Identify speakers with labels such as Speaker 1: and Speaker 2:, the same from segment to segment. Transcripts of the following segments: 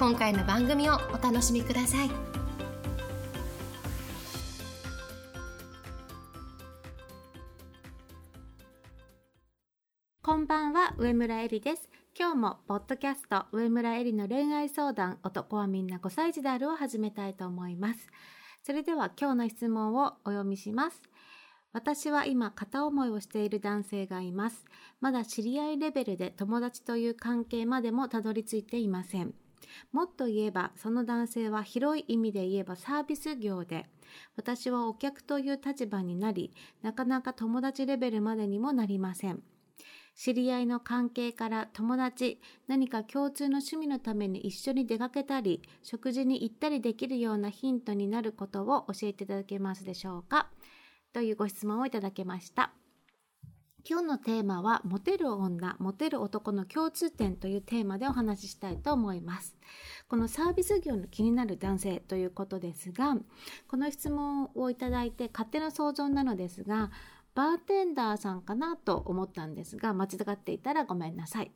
Speaker 1: 今回の番組をお楽しみください
Speaker 2: こんばんは上村えりです今日もポッドキャスト上村えりの恋愛相談男はみんな5歳児であるを始めたいと思いますそれでは今日の質問をお読みします私は今片思いをしている男性がいます。まだ知り合いレベルで友達という関係までもたどり着いていません。もっと言えば、その男性は広い意味で言えばサービス業で、私はお客という立場になり、なかなか友達レベルまでにもなりません。知り合いの関係から友達、何か共通の趣味のために一緒に出かけたり、食事に行ったりできるようなヒントになることを教えていただけますでしょうか？というご質問をいただきました。今日のテーマは、モテる女、モテる男の共通点というテーマでお話ししたいと思います。このサービス業の気になる男性ということですが、この質問をいただいて勝手な想像なのですが、バーテンダーさんかなと思ったんですが、間違っていたらごめんなさい。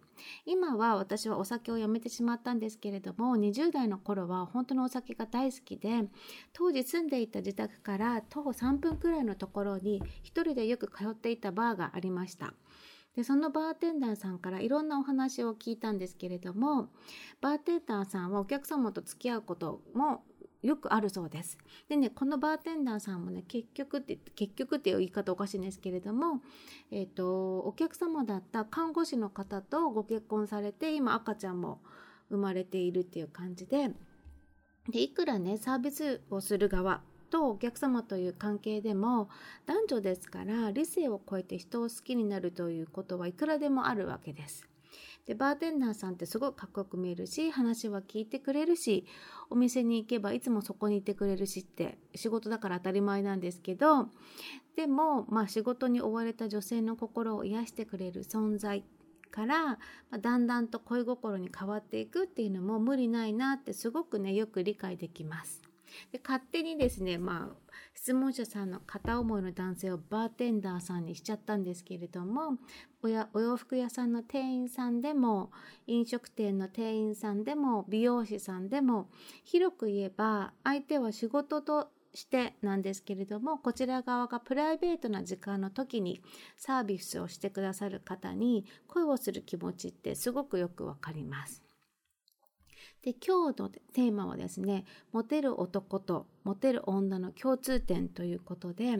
Speaker 2: 今は私はお酒をやめてしまったんですけれども、20代の頃は本当のお酒が大好きで、当時住んでいた自宅から徒歩3分くらいのところに一人でよく通っていたバーがありました。で、そのバーテンダーさんからいろんなお話を聞いたんですけれども、バーテンダーさんはお客様と付き合うこともよくあるそうです。でね、このバーテンダーさんもね、結局って、結局っていう言い方おかしいんですけれども、えっ、ー、と、お客様だった看護師の方とご結婚されて、今赤ちゃんも生まれているっていう感じで、で、いくらね、サービスをする側とお客様という関係でも、男女ですから、理性を超えて人を好きになるということはいくらでもあるわけです。で、バーテンダーさんってすごくかっこよく見えるし、話は聞いてくれるし、お店に行けばいつもそこにいてくれるしって、仕事だから当たり前なんですけど、でも、まあ仕事に追われた女性の心を癒してくれる存在から、まあ、だんだんと恋心に変わっていくっていうのも無理ないなってすごくね、よく理解できます。で勝手にですね、まあ、質問者さんの片思いの男性をバーテンダーさんにしちゃったんですけれどもおやお洋服屋さんの店員さんでも飲食店の店員さんでも美容師さんでも広く言えば相手は仕事としてなんですけれどもこちら側がプライベートな時間の時にサービスをしてくださる方に恋をする気持ちってすごくよくわかります。で、今日のテーマはですね、モテる男とモテる女の共通点ということで、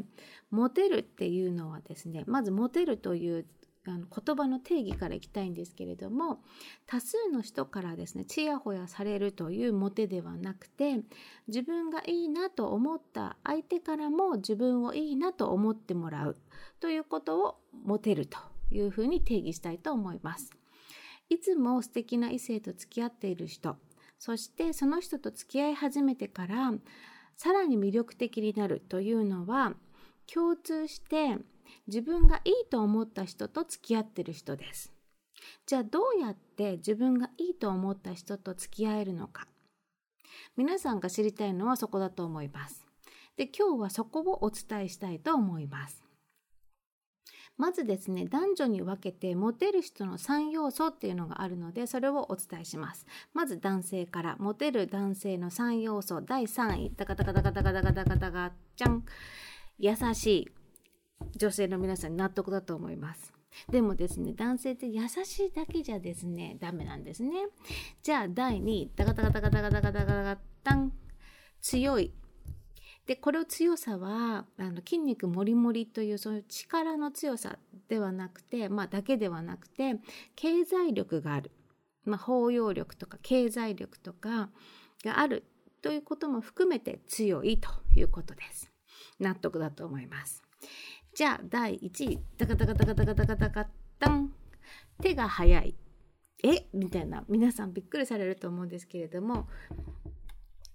Speaker 2: モテるっていうのはですね、まずモテるというあの言葉の定義からいきたいんですけれども多数の人からですねちやほやされるというモテではなくて自分がいいなと思った相手からも自分をいいなと思ってもらうということをモテるというふうに定義したいと思います。いつも素敵な異性と付き合っている人そしてその人と付き合い始めてからさらに魅力的になるというのは共通して自分がいいと思った人と付き合ってる人です。じゃあどうやって自分がいいと思った人と付き合えるのか。皆さんが知りたいのはそこだと思います。で、今日はそこをお伝えしたいと思います。まずですね、男女に分けてモテる人の3要素っていうのがあるので、それをお伝えします。まず男性から、モテる男性の3要素、第3位、タカタカタカタカタカタカタカじゃん。優しい。女性の皆さん納得だと思います。でもですね、男性って優しいだけじゃですね、ダメなんですね。じゃあ、第2位、タカタカタカタカタカタカタタン。強い。で、これを強さは、あの、筋肉もりもりという、そういう力の強さではなくて、まあ、だけではなくて、経済力がある。まあ、包容力とか経済力とかがあるということも含めて強いということです。納得だと思います。じゃあ、第1位。タカタカタカタカタカタカタン。手が速い。え？みたいな皆さんびっくりされると思うんですけれども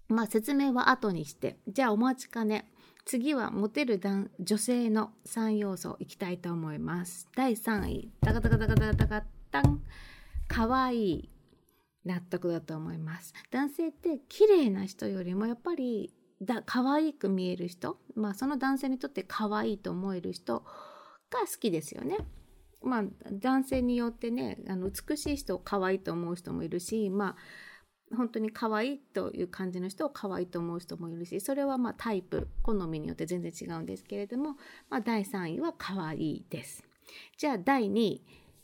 Speaker 2: まあ説明は後にして。じゃあお待ちかね。次はモテる女性の3要素いきたいと思います。第3位。タカタカタカタカタカタン。かわいい納得だと思います。男性って綺麗な人よりもやっぱりだ可愛く見える人、まあ、その男性にとって可愛いと思える人が好きですよね。まあ、男性によってねあの美しい人を可愛いと思う人もいるし、まあ、本当に可愛いという感じの人を可愛いと思う人もいるしそれはまあタイプ好みによって全然違うんですけれども、まあ、第3位は可愛いです。じゃあ第2位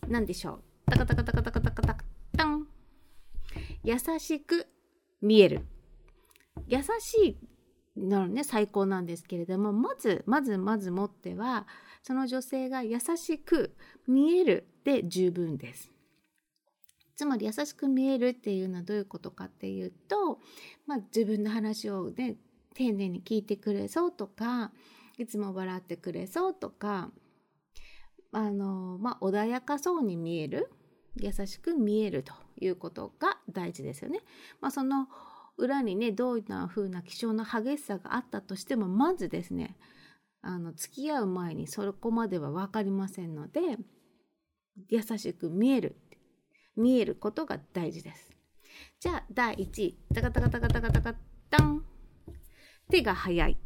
Speaker 2: 何でしょうタカタカタカタカタカタタン優しく見える優しいなのね最高なんですけれどもまずまずまずもってはその女性が優しく見えるで十分です。つまり優しく見えるっていうのはどういうことかっていうと、まあ、自分の話をね丁寧に聞いてくれそうとかいつも笑ってくれそうとかあの、まあ、穏やかそうに見える優しく見えるということが大事ですよね。まあ、その裏にねどういうふうな気性の激しさがあったとしてもまずですねあの付き合う前にそこまでは分かりませんので優しく見える見えることが大事です。じゃあ第1位。タカタカタカタカタカタン。手が早い。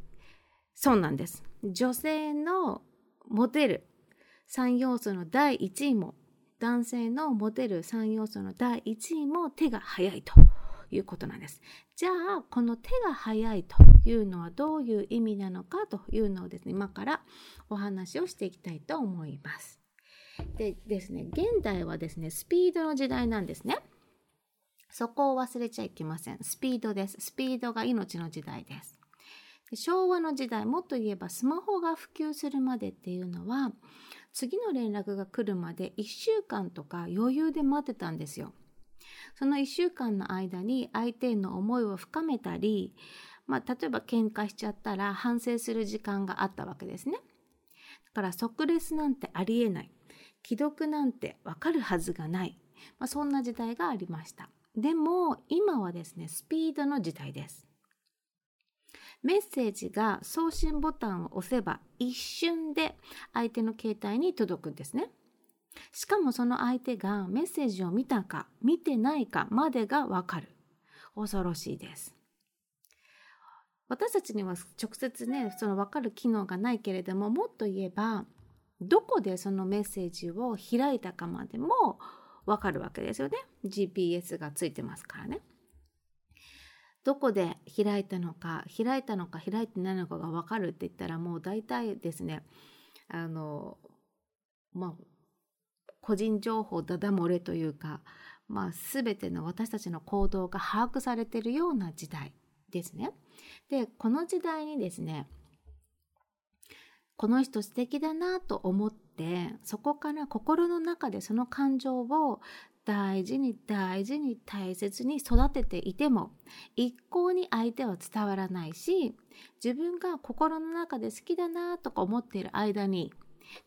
Speaker 2: そうなんです。女性のモテる。3要素の第1位も。男性のモテる。3要素の第1位も手が早いと。いうことなんです。じゃあこの手が早いというのはどういう意味なのかというのをですね今からお話をしていきたいと思います。でですね現代はですねスピードの時代なんですね。そこを忘れちゃいけません。スピードです。スピードが命の時代です。昭和の時代もっと言えばスマホが普及するまでっていうのは次の連絡が来るまで1週間とか余裕で待ってたんですよ。その1週間の間に相手への思いを深めたり、まあ、例えば喧嘩しちゃったら反省する時間があったわけですね。だから即レスなんてありえない。既読なんてわかるはずがない。まあ、そんな時代がありました。でも今はですね、スピードの時代です。メッセージが送信ボタンを押せば一瞬で相手の携帯に届くんですね。しかもその相手がメッセージを見たか見てないかまでがわかる。恐ろしいです。私たちには直接ね、その分かる機能がないけれども、もっと言えば、どこでそのメッセージを開いたかまでもわかるわけですよね。GPS がついてますからね。どこで開いたのか、開いたのか開いてないのかがわかるって言ったらもう大体ですね、あの、まあ、個人情報ダダ漏れというか、まあ、全ての私たちの行動が把握されているような時代ですね。でこの時代にですねこの人素敵だなと思ってそこから心の中でその感情を大事に大事に大切に育てていても一向に相手は伝わらないし自分が心の中で好きだなとか思っている間に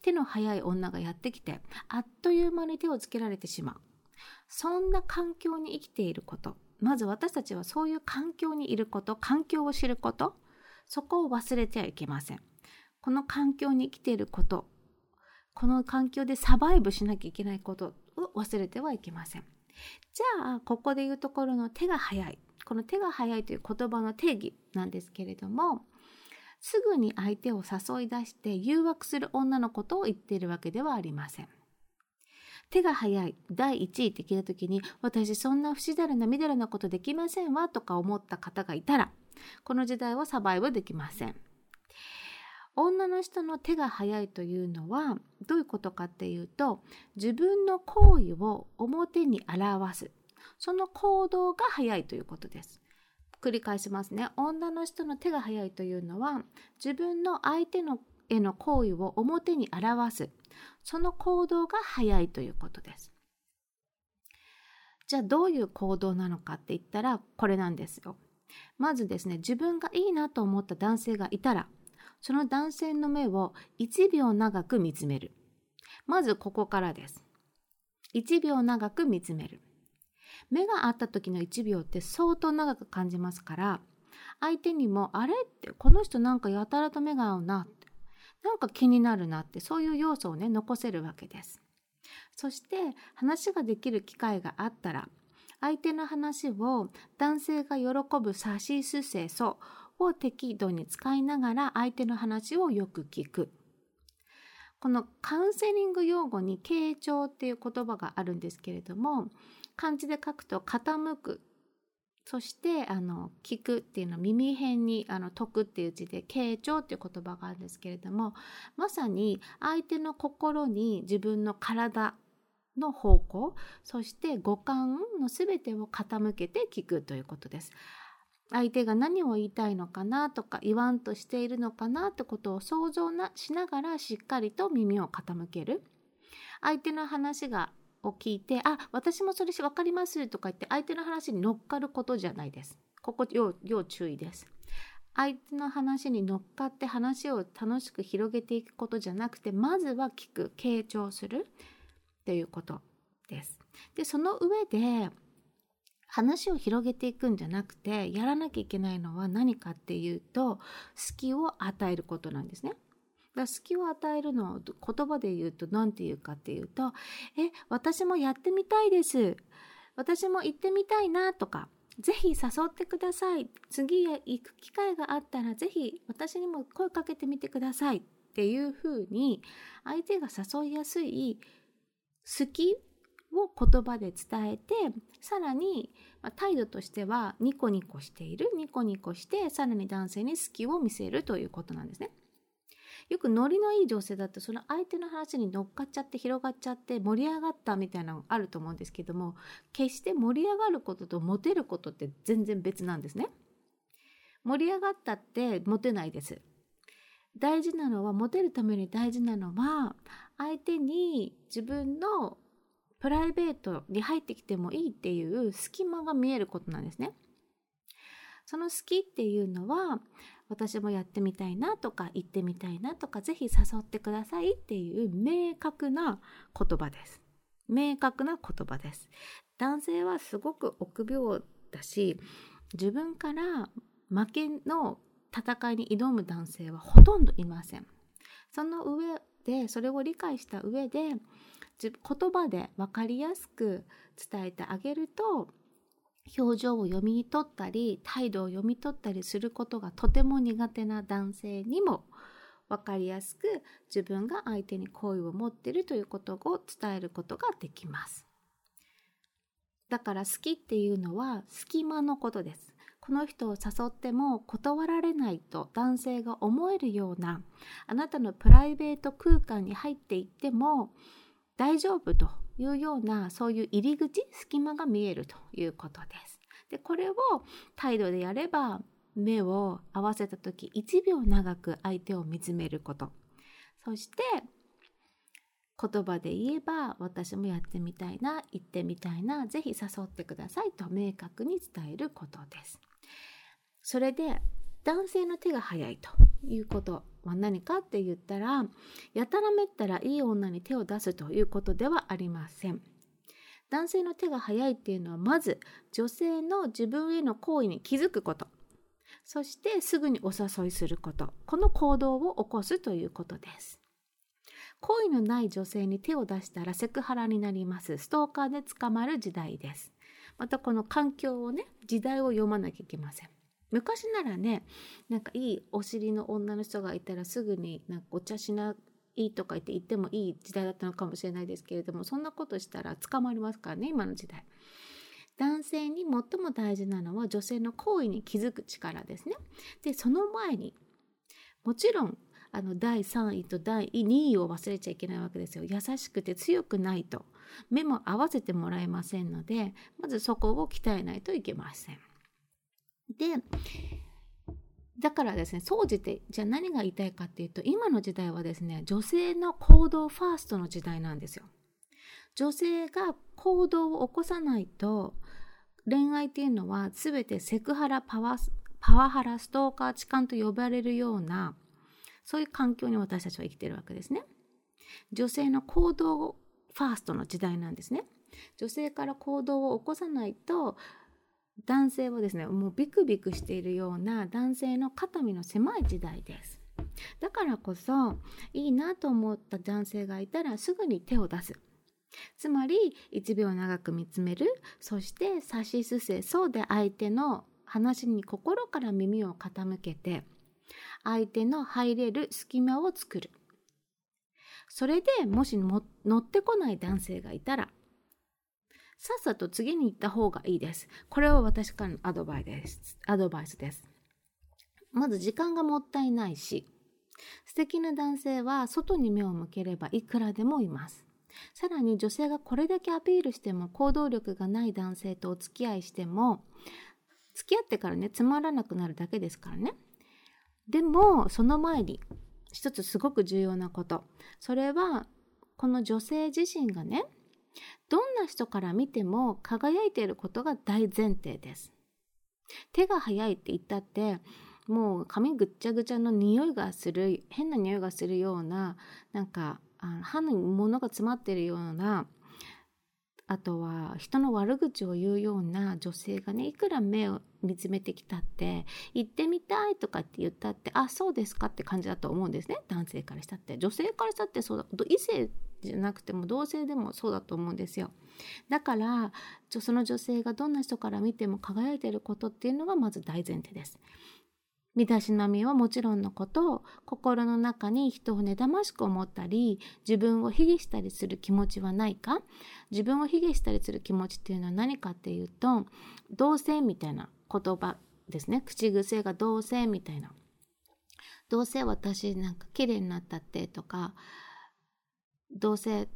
Speaker 2: 手の早い女がやってきてあっという間に手をつけられてしまう。そんな環境に生きていることまず私たちはそういう環境にいること環境を知ることそこを忘れてはいけません。この環境に生きていることこの環境でサバイブしなきゃいけないことを忘れてはいけませんじゃあここで言うところの手が早いこの手が早いという言葉の定義なんですけれどもすぐに相手を誘い出して誘惑する女のことを言っているわけではありません。手が早い第1位って聞いた時に私そんな不自然なみだらなことできませんわとか思った方がいたらこの時代はサバイブできません。女の人の手が早いというのはどういうことかっていうと自分の行為を表に表す。その行動が早いということです。繰り返しますね。女の人の手が早いというのは自分の相手のへの行為を表に表す。その行動が早いということです。じゃあどういう行動なのかって言ったらこれなんですよ。まずですね自分がいいなと思った男性がいたらその男性の目を1秒長く見つめるまずここからです1秒長く見つめる。目が合った時の1秒って相当長く感じますから相手にもあれ？ってこの人なんかやたらと目が合うなってなんか気になるなってそういう要素をね残せるわけです。そして話ができる機会があったら相手の話を男性が喜ぶさしすせそを適度に使いながら相手の話をよく聞く。このカウンセリング用語に傾聴っていう言葉があるんですけれども漢字で書くと傾くそしてあの聞くっていうのは耳辺にあの解くっていう字で傾聴っていう言葉があるんですけれどもまさに相手の心に自分の体の方向そして五感の全てを傾けて聞くということです。相手が何を言いたいのかなとか言わんとしているのかなってことを想像なしながらしっかりと耳を傾ける。相手の話がを聞いて、あ、私もそれし分かりますとか言って相手の話に乗っかることじゃないです。ここ要要注意です。相手の話に乗っかって話を楽しく広げていくことじゃなくて、まずは聞く、傾聴するっていうことです。で、その上で、話を広げていくんじゃなくてやらなきゃいけないのは何かっていうと隙を与えることなんですね。だ隙を与えるのを言葉で言うと何て言うかっていうと「え私もやってみたいです」「私も行ってみたいな」とか「ぜひ誘ってください」「次へ行く機会があったらぜひ私にも声かけてみてください」っていうふうに相手が誘いやすい好きを言葉で伝えてさらに態度としてはニコニコしているニコニコしてさらに男性に好きを見せるということなんですね。よくノリのいい女性だとその相手の話に乗っかっちゃって広がっちゃって盛り上がったみたいなのがあると思うんですけども決して盛り上がることとモテることって全然別なんですね。盛り上がったってモテないです。大事なのはモテるために大事なのは相手に自分のプライベートに入ってきてもいいっていう隙間が見えることなんですね。その好きっていうのは私もやってみたいなとか行ってみたいなとかぜひ誘ってくださいっていう明確な言葉です。明確な言葉です。男性はすごく臆病だし自分から負けの戦いに挑む男性はほとんどいません。その上でそれを理解した上で言葉で分かりやすく伝えてあげると表情を読み取ったり態度を読み取ったりすることがとても苦手な男性にも分かりやすく自分が相手に好意を持っているということを伝えることができます。だから好きっていうのは隙間のことです。この人を誘っても断られないと男性が思えるようなあなたのプライベート空間に入っていっても大丈夫というようなそういう入り口隙間が見えるということです。でこれを態度でやれば目を合わせた時1秒長く相手を見つめることそして言葉で言えば私もやってみたいな行ってみたいなぜひ誘ってくださいと明確に伝えることです。それで男性の手が早いということは何かって言ったらやたらめったらいい女に手を出すということではありません。男性の手が早いっていうのはまず女性の自分への行為に気づくことそしてすぐにお誘いすることこの行動を起こすということです。好意のない女性に手を出したらセクハラになります。ストーカーで捕まる時代です。またこの環境をね、時代を読まなきゃいけません。昔ならねなんかいいお尻の女の人がいたらすぐになんかお茶しないとか言って言ってもいい時代だったのかもしれないですけれどもそんなことしたら捕まりますからね今の時代。男性に最も大事なのは女性の行為に気づく力ですね。でその前にもちろんあの第3位と第2位を忘れちゃいけないわけですよ。優しくて強くないと目も合わせてもらえませんのでまずそこを鍛えないといけません。でだからですね総じてじゃあ何が言いたいかっていうと今の時代はですね女性の行動ファーストの時代なんですよ。女性が行動を起こさないと恋愛っていうのは全てセクハラパワパワハラストーカー痴漢と呼ばれるようなそういう環境に私たちは生きてるわけですね。女性の行動ファーストの時代なんですね。女性から行動を起こさないと男性はですねもうビクビクしているような男性の肩身の狭い時代です。だからこそいいなと思った男性がいたらすぐに手を出す。つまり1秒長く見つめるそして差しすせそうで相手の話に心から耳を傾けて相手の入れる隙間を作る。それでもし乗ってこない男性がいたらさっさと次に行った方がいいです。これは私からのアドバイです。アドバイスです。まず時間がもったいないし、素敵な男性は外に目を向ければいくらでもいます。さらに女性がこれだけアピールしても行動力がない男性とお付き合いしても、付き合ってからね、つまらなくなるだけですからね。でも、その前に、一つすごく重要なこと。それは、この女性自身がね、どんな人から見ても輝いていることが大前提です。手が早いって言ったって、もう髪ぐっちゃぐちゃの匂いがする、変な匂いがするような、なんか、あの歯に物が詰まってるような、あとは人の悪口を言うような女性がねいくら目を見つめてきたって行ってみたいとかって言ったってあそうですかって感じだと思うんですね。男性からしたって。女性からしたってそうだ。異性じゃなくても同性でもそうだと思うんですよ。だからその女性がどんな人から見ても輝いていることっていうのがまず大前提です。身だしなみはもちろんのこと心の中に人をねだましく思ったり自分を卑下したりする気持ちはないか？自分を卑下したりする気持ちっていうのは何かっていうと同性みたいな言葉ですね。口癖が同性みたいな。どうせ私なんか綺麗になったってとかどうせ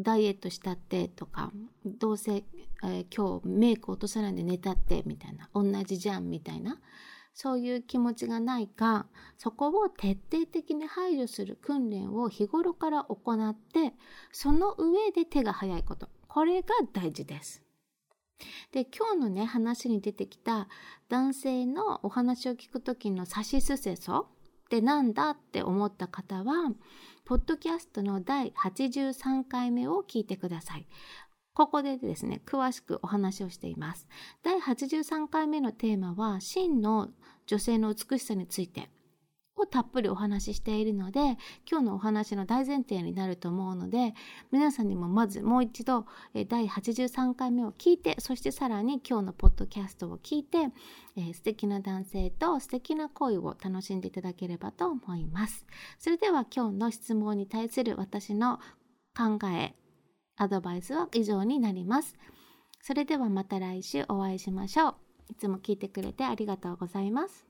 Speaker 2: ダイエットしたってとかどうせ、えー、今日メイク落とさないで寝たってみたいな同じじゃんみたいなそういう気持ちがないかそこを徹底的に排除する訓練を日頃から行ってその上で手が早いことこれが大事です。で今日のね話に出てきた男性のお話を聞く時のさしすせそってなんだって思った方はポッドキャストの第83回目を聞いてください。ここでですね、詳しくお話をしています。第83回目のテーマは、真の女性の美しさについてをたっぷりお話ししているので、今日のお話の大前提になると思うので、皆さんにもまずもう一度、第83回目を聞いて、そしてさらに今日のポッドキャストを聞いて、えー、素敵な男性と素敵な恋を楽しんでいただければと思います。それでは今日の質問に対する私の考え、アドバイスは以上になります。それではまた来週お会いしましょう。いつも聞いてくれてありがとうございます。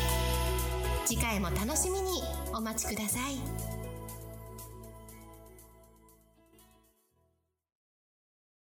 Speaker 1: 次回も楽しみにお待ちください。